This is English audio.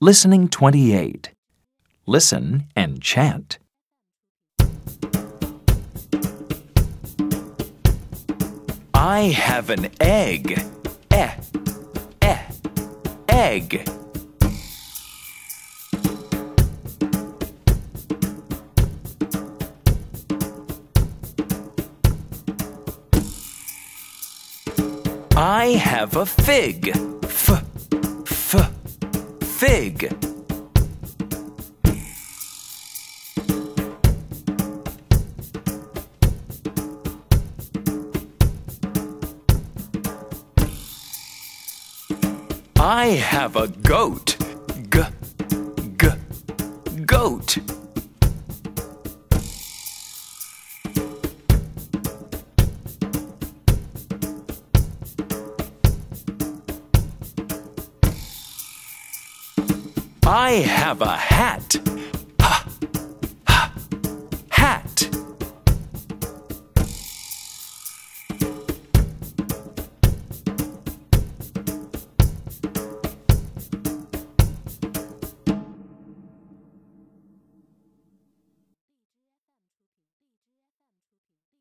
Listening 28. Listen and chant. I have an egg. Eh, eh, egg. I have a fig. Fig. I have a goat. G, g, goat. I have a hat.